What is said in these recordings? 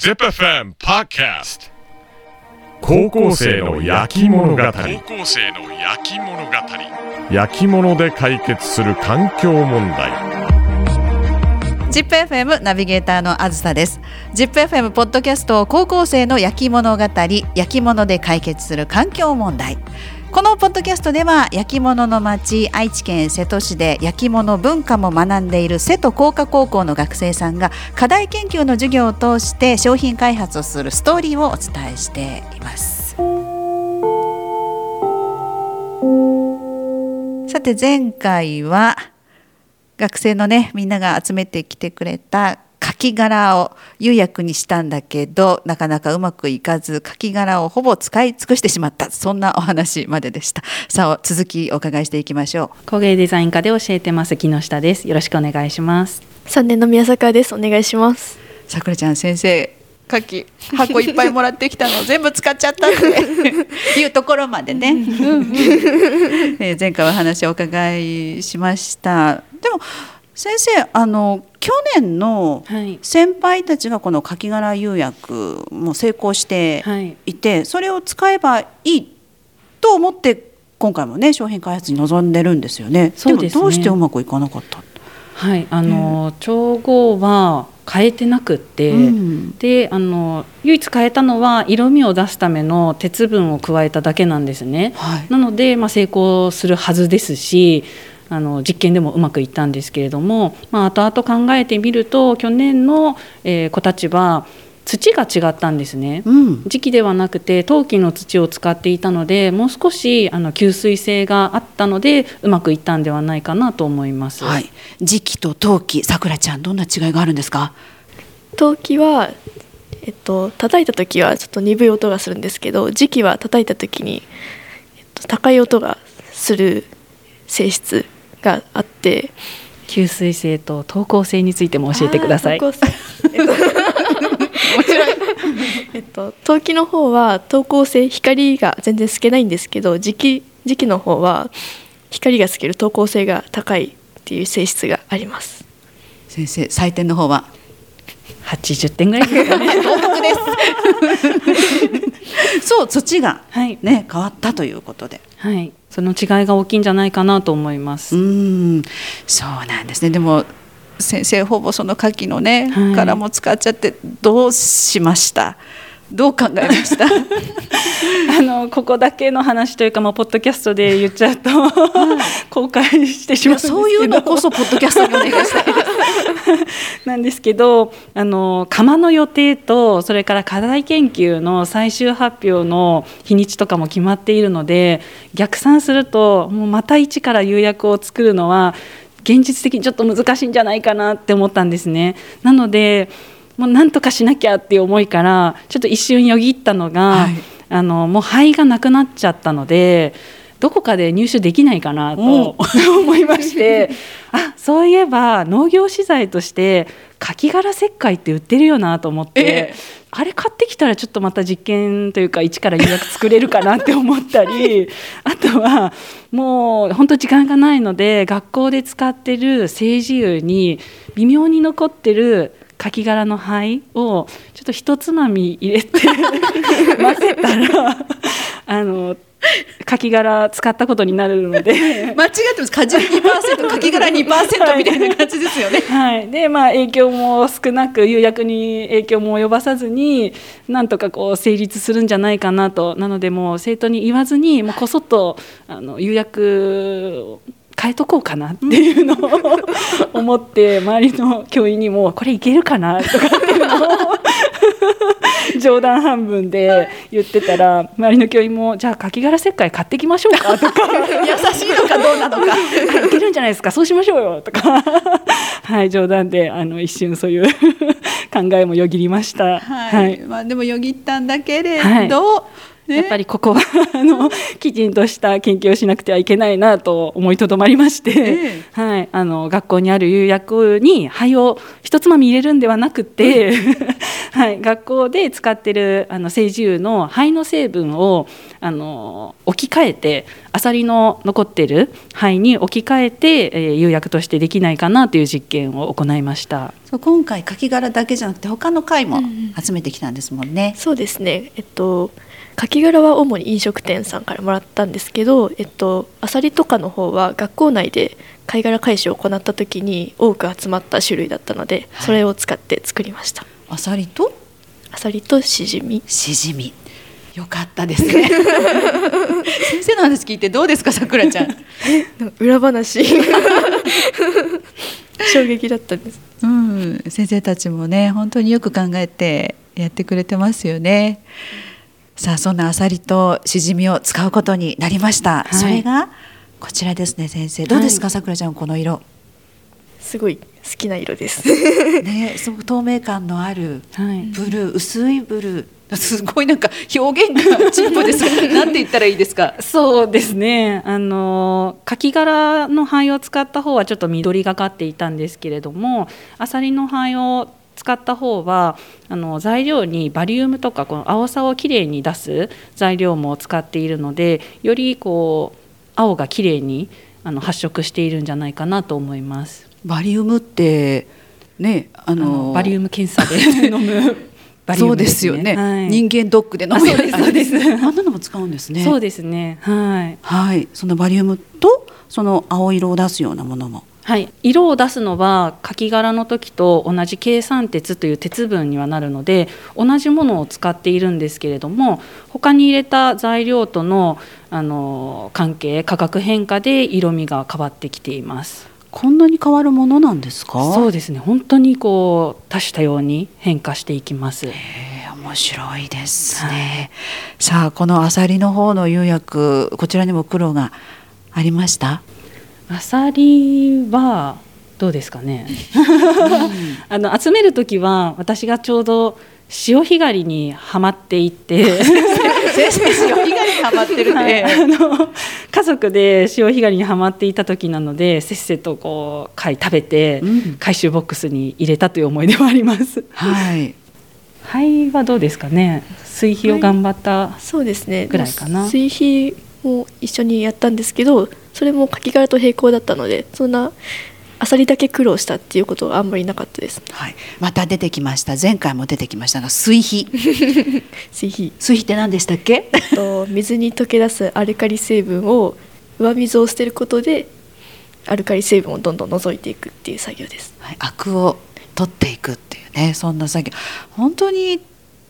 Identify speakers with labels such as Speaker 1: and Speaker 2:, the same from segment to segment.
Speaker 1: ZIPFM Podcast. 高校生の焼き物語。高校生の焼き物語。焼き物で解決する環境問題。
Speaker 2: ZIPFM ナビゲーターのあずさです。ZIPFM ポッドキャスト高校生の焼き物語。焼き物で解決する環境問題このポッドキャストでは焼き物の町愛知県瀬戸市で焼き物文化も学んでいる瀬戸工科高校の学生さんが課題研究の授業を通して商品開発をするストーリーをお伝えしています。さて前回は学生のねみんなが集めてきてくれたカキ殻を釉薬にしたんだけどなかなかうまくいかずカキ殻をほぼ使い尽くしてしまった。そんなお話まででした。さあ続きお伺いしていきましょ
Speaker 3: う。工芸デザイン科で教えてます木下です。よろしくお願いします。
Speaker 4: 3年の宮坂です。お願いします。
Speaker 2: さくらちゃん先生牡蠣箱いっぱいもらってきたの全部使っちゃったって。いうところまでね、えー、前回お話をお伺いしました。でも先生あの去年の先輩たちがこのカキ殻釉薬も成功してい。て、はい、それを使えばいいと思って今回もね商品開発に臨んでるんですよね。でもどうしてうまくいかなかった
Speaker 3: はい。あの、調合は変えてなくって、うん、であの唯一変えたのは色味を出すための鉄分を加えただけなんですね。はい、なので、まあ、成功するはずですしあの実験でもうまくいったんですけれども、まあ、後々考えてみると去年の、えー、子たちは土が違ったんですね、うん、時期ではなくて陶器の土を使っていたのでもう少しあの吸水性があったのでうまくいったんではないかなと思います、はい、
Speaker 2: 時期と陶器さくらちゃんどんな違いがあるんですか？
Speaker 4: 陶器はえっと叩いた時はちょっと鈍い音がするんですけど時期は叩いた時に、えっと、高い音がする性質があって
Speaker 3: 吸水性と透光性についても教えてください。面白い。
Speaker 4: えっと 陶器の方は透光性光が全然透けないんですけど磁気磁気の方は光が透ける透光性が高いっていう性質があります。
Speaker 2: 先生採点の方は？
Speaker 3: 80点ぐらいです。
Speaker 2: そう土がね、はい、変わったということで。
Speaker 3: はい。その違いが大きいんじゃないかなと思います。
Speaker 2: うんそうなんですねでも先生ほぼその牡蠣のね、はい、殻も使っちゃってどうしました？どう考えました？
Speaker 3: あのここだけの話というか、まあ、ポッドキャストで言っちゃうと、公開してしまう
Speaker 2: そういうのこそポッドキャストにお願いしたい。
Speaker 3: なんですけどあの窯の予定とそれから課題研究の最終発表の日にちとかも決まっているので逆算するともうまた一から釉薬を作るのは現実的にちょっと難しいんじゃないかなって思ったんですね。なのでもうなんとかしなきゃっていう思いからちょっと一瞬よぎったのが、はい、あのもう灰がなくなっちゃったのでどこかで入手できないかなと 思いましてあそういえば農業資材としてカキ殻石灰って売ってるよなと思って、あれ買ってきたらちょっとまた実験というか一から予約作れるかなって思ったり あとはもう本当時間がないので学校で使ってる政治油に微妙に残ってるカキ殻の灰をちょっと一つまみ入れて混ぜたらあのカキ殻使ったことになるので。
Speaker 2: 間違ってます果汁2%カキ殻2%みたいな感じですよね。
Speaker 3: はい、でまあ影響も少なく釉薬に影響も及ばさずになんとかこう成立するんじゃないかなと。なのでもう生徒に言わずにもうこそっとあの釉薬変えとこうかなっていうのを 思って周りの教員にもこれいけるかなとかっていうのを冗談半分で言ってたら周りの教員もじゃあカキ殻石灰買ってきましょうかとか
Speaker 2: 優しいのかどうなのか。
Speaker 3: いけるんじゃないですか。そうしましょうよとか。はい冗談であの一瞬そういう考えもよぎりました。
Speaker 2: はい、はい、まあでもよぎったんだけれど、はい
Speaker 3: やっぱりここは あのきちんとした研究をしなくてはいけないなと思いとどまりまして、えー、はい、あの学校にある釉薬に灰を一つまみ入れるんではなくて、はい、学校で使ってるあの青樹油の灰の成分をあの置き換えてアサリの残ってる灰に置き換えて、えー、釉薬としてできないかなという実験を行いました。
Speaker 2: そう今回カキ殻だけじゃなくて他の貝も集めてきたんですもんね。
Speaker 4: そうですね。えっとカキ殻は主に飲食店さんからもらったんですけど、えっと、アサリとかの方は学校内で貝殻回収を行った時に多く集まった種類だったので、
Speaker 2: はい
Speaker 4: それを使って作りました
Speaker 2: アサリと？
Speaker 4: アサリとシジミ
Speaker 2: シジミ。よかったですね。先生の話聞いてどうですか、さくらちゃん。
Speaker 4: 裏話 衝撃だったんです
Speaker 2: うん、先生たちもね本当によく考えてやってくれてますよね。さあそんなアサリとシジミを使うことになりました。
Speaker 3: い
Speaker 2: それがこちらですね先生どうですか、さくらちゃんこの色？
Speaker 4: すごい好きな色です
Speaker 2: ねすごく透明感のある
Speaker 3: はい
Speaker 2: ブルー薄いブルー すごいなんか表現が陳腐です。なんて言ったらいいですか？
Speaker 3: そうですねあのカキ殻の灰を使った方はちょっと緑がかっていたんですけれどもアサリの灰を使った方はあの材料にバリウムとかこの青さをきれいに出す材料も使っているのでよりこう青がきれいにあの発色しているんじゃないかなと思います。
Speaker 2: バリウムってねあ
Speaker 3: あ
Speaker 2: の
Speaker 3: のバリウム検査で飲む。バリウ
Speaker 2: そう
Speaker 3: ム
Speaker 2: ですよね、
Speaker 3: はい。
Speaker 2: 人間ドックで飲む。やつ
Speaker 3: あそうですそうです。
Speaker 2: あんなのも使うんですね。
Speaker 3: そうですね。はい。
Speaker 2: はい。そのバリウムとその青色を出すようなものも
Speaker 3: はい、色を出すのはカキ殻の時と同じ計算鉄という鉄分にはなるので同じものを使っているんですけれども他に入れた材料とのあの関係価格変化で色味が変わってきています。
Speaker 2: こんなに変わるものなんですか？
Speaker 3: そうですね。本当にこう多種多様に変化していきます。
Speaker 2: えー面白いですね、さあこのアサリの方の釉薬こちらにも黒がありました？
Speaker 3: アサリはどうですかね？あの集める時は私がちょうど潮干狩りにはまっていて。
Speaker 2: 先生潮干狩りにハマってる
Speaker 3: はい
Speaker 2: ね、
Speaker 3: あの家族で潮干狩りにはまっていた時なのでせっせとこう貝食べて
Speaker 2: うん。
Speaker 3: 回収ボックスに入れたという思い出はあります。
Speaker 2: はい。
Speaker 3: 灰はどうですかね？水肥を頑張った、
Speaker 4: そうですね。
Speaker 3: ぐらいかな。
Speaker 4: 水肥も一緒にやったんですけどそれもカキ殻と並行だったのでそんなアサリだけ苦労したっていうことはあんまりなかったです。
Speaker 2: はい、また出てきました。前回も出てきましたが水肥
Speaker 4: 水肥
Speaker 2: 水肥って何でしたっけ？
Speaker 4: と水に溶け出すアルカリ成分を上水を捨てることでアルカリ成分をどんどん除いていくっていう作業です。
Speaker 2: はい、アクを取っていくっていうねそんな作業。本当に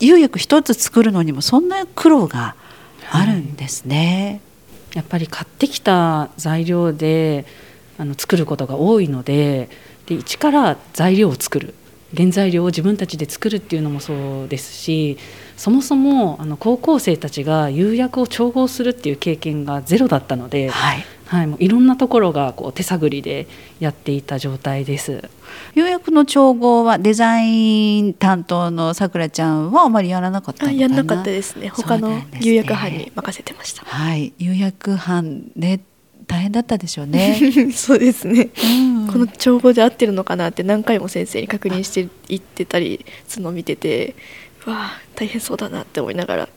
Speaker 2: 釉薬一つ作るのにもそんな苦労があるんですね、
Speaker 3: やっぱり買ってきた材料であの作ることが多いのでで一から材料を作る。原材料を自分たちで作るっていうのもそうですしそもそもあの高校生たちが釉薬を調合するっていう経験がゼロだったので、
Speaker 2: はい
Speaker 3: はい、もういろんなところがこう手探りでやっていた状態です。
Speaker 2: 釉薬の調合はデザイン担当のさくらちゃんはあまりやらなかったのかな？
Speaker 4: あやんなかったですね。他の釉薬班に任せてました
Speaker 2: はい。釉薬班ね大変だったでしょうね、
Speaker 4: そうですね。
Speaker 2: うん。
Speaker 4: この調合で合ってるのかなって何回も先生に確認していってたりするのを見ててうわあ大変そうだなって思いながら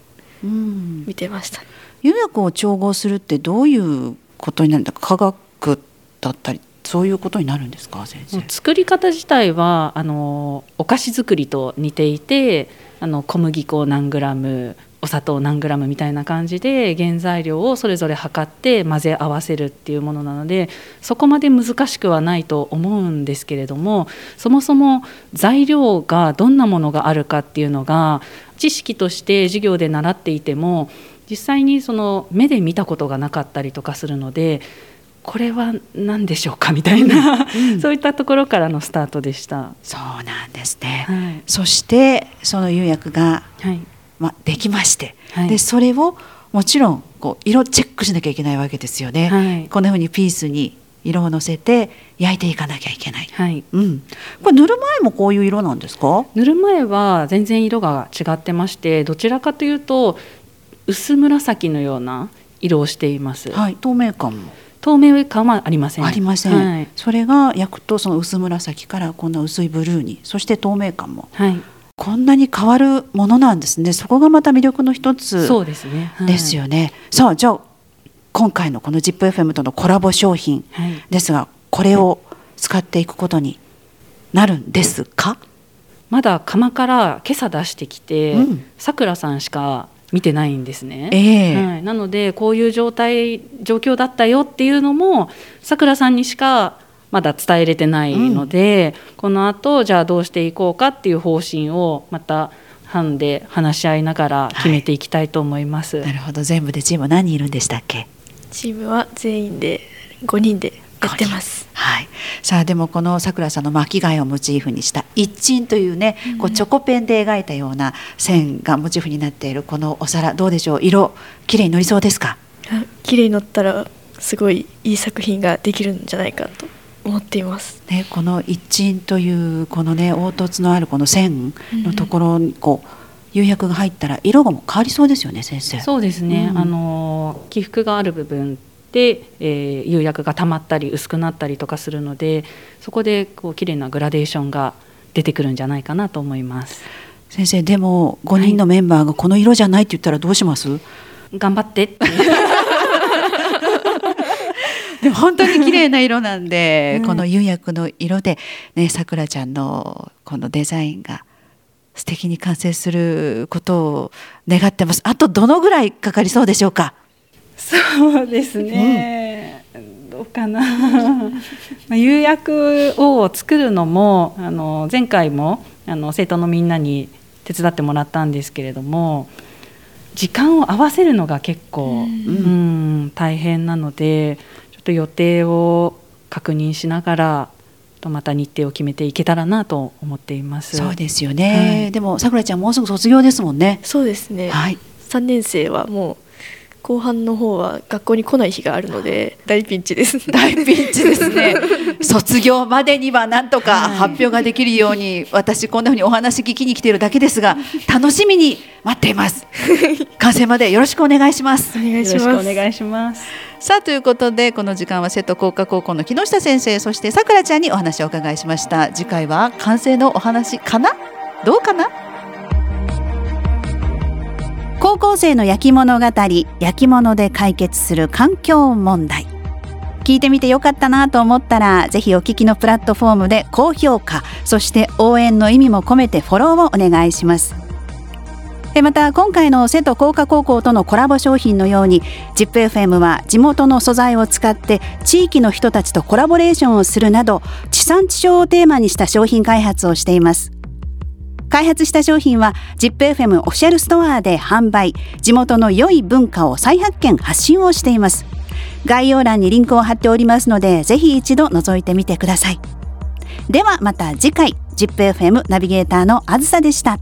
Speaker 2: うん。
Speaker 4: 見てました
Speaker 2: 釉薬を調合するってどういうことになるんだ。科学だったりそういうことになるんですか先生？
Speaker 3: 作り方自体はあのお菓子作りと似ていてあの小麦粉何グラムお砂糖何グラムみたいな感じで原材料をそれぞれ測って混ぜ合わせるっていうものなのでそこまで難しくはないと思うんですけれどもそもそも材料がどんなものがあるかっていうのが知識として授業で習っていても実際にその目で見たことがなかったりとかするのでこれは何でしょうかみたいな、
Speaker 2: うん。
Speaker 3: そういったところからのスタートでした。
Speaker 2: そうなんですね、
Speaker 3: はい、
Speaker 2: そしてその釉薬が、
Speaker 3: はい、
Speaker 2: まあ、できまして、
Speaker 3: はい。
Speaker 2: でそれをもちろんこう色チェックしなきゃいけないわけですよね、
Speaker 3: はい。
Speaker 2: こんなふうにピースに色をのせて焼いていかなきゃいけない、
Speaker 3: はい。
Speaker 2: うん、これ塗る前もこういう色なんですか？
Speaker 3: 塗る前は全然色が違ってまして、どちらかというと薄紫のような色をしています。
Speaker 2: はい透明感も
Speaker 3: 透明感はありません。
Speaker 2: ありません、
Speaker 3: はい。
Speaker 2: それが焼くとその薄紫からこんな薄いブルーにそして透明感も
Speaker 3: はい。
Speaker 2: こんなに変わるものなんですねそこがまた魅力の一つ
Speaker 3: そうですね。はい
Speaker 2: です。よね、さあじゃあ今回のこの ZIPFM とのコラボ商品
Speaker 3: はい。
Speaker 2: ですがこれを使っていくことになるんですか？
Speaker 3: まだ釜から今朝出してきて
Speaker 2: うん
Speaker 3: さくらさんしか見てないんですね。
Speaker 2: ええ。
Speaker 3: はい、なのでこういう状態状況だったよっていうのもさくらさんにしかまだ伝えれてないので、このあとじゃあどうしていこうかっていう方針をまた班で話し合いながら決めていきたいと思います。
Speaker 2: なるほど。全部でチーム何人いるんでしたっけ？
Speaker 4: チームは全員で5人でやってます。
Speaker 2: はい、さあでもこのさくらさんの巻き貝をモチーフにした一鎮というね、こうチョコペンで描いたような線がモチーフになっているこのお皿。どうでしょう？色綺麗に乗りそうですか？
Speaker 4: あ綺麗に乗ったらすごいいい作品ができるんじゃないかと思っています。
Speaker 2: ね、この一鎮というこのね凹凸のあるこの線のところにこう釉薬が入ったら色がもう変わりそうですよね先生。
Speaker 3: そうですね、
Speaker 2: うん。
Speaker 3: あの起伏がある部分で、えー釉薬が溜まったり薄くなったりとかするのでそこでこう綺麗なグラデーションが出てくるんじゃないかなと思います。
Speaker 2: 先生でも5人のメンバーがこの色じゃないって言ったらどうします、
Speaker 3: 頑張って。
Speaker 2: でも本当に綺麗な色なんで、
Speaker 3: うん。
Speaker 2: この釉薬の色でねさくらちゃんのこのデザインが素敵に完成することを願ってます。あとどのぐらいかかりそうでしょうか？
Speaker 3: そうですね、どうかな。まあ釉薬を作るのもあの前回もあの生徒のみんなに手伝ってもらったんですけれども時間を合わせるのが結構、うん。大変なのでちょっと予定を確認しながらとまた日程を決めていけたらなと思っています。
Speaker 2: そうですよね、
Speaker 3: はい。
Speaker 2: でもさくらちゃんもうすぐ卒業ですもんね。
Speaker 4: そうですね。
Speaker 2: はい。
Speaker 4: 3年生はもう後半の方は学校に来ない日があるので大ピンチです。
Speaker 2: 大ピンチですね。卒業までにはなんとか
Speaker 3: はい。
Speaker 2: 発表ができるように、私こんなふうにお話聞きに来ているだけですが楽しみに待っています。完成までよろしくお願いします。
Speaker 4: お願いし
Speaker 3: よろし
Speaker 4: ます。
Speaker 3: くお願いします。
Speaker 2: さあということでこの時間は瀬戸工科高校の木下先生そしてさくらちゃんにお話をお伺いしました。次回は完成のお話かな？どうかな？高校生の焼き物語焼き物で解決する環境問題。聞いてみてよかったなと思ったらぜひお聞きのプラットフォームで高評価そして応援の意味も込めてフォローをお願いします。えまた今回の瀬戸工科高校とのコラボ商品のように ZIPFM は地元の素材を使って地域の人たちとコラボレーションをするなど地産地消をテーマにした商品開発をしています。開発した商品は ZIPFM オフィシャルストアで販売。地元の良い文化を再発見発信をしています。概要欄にリンクを貼っておりますのでぜひ一度覗いてみてください。ではまた次回 ZIPFM ナビゲーターのあずさでした。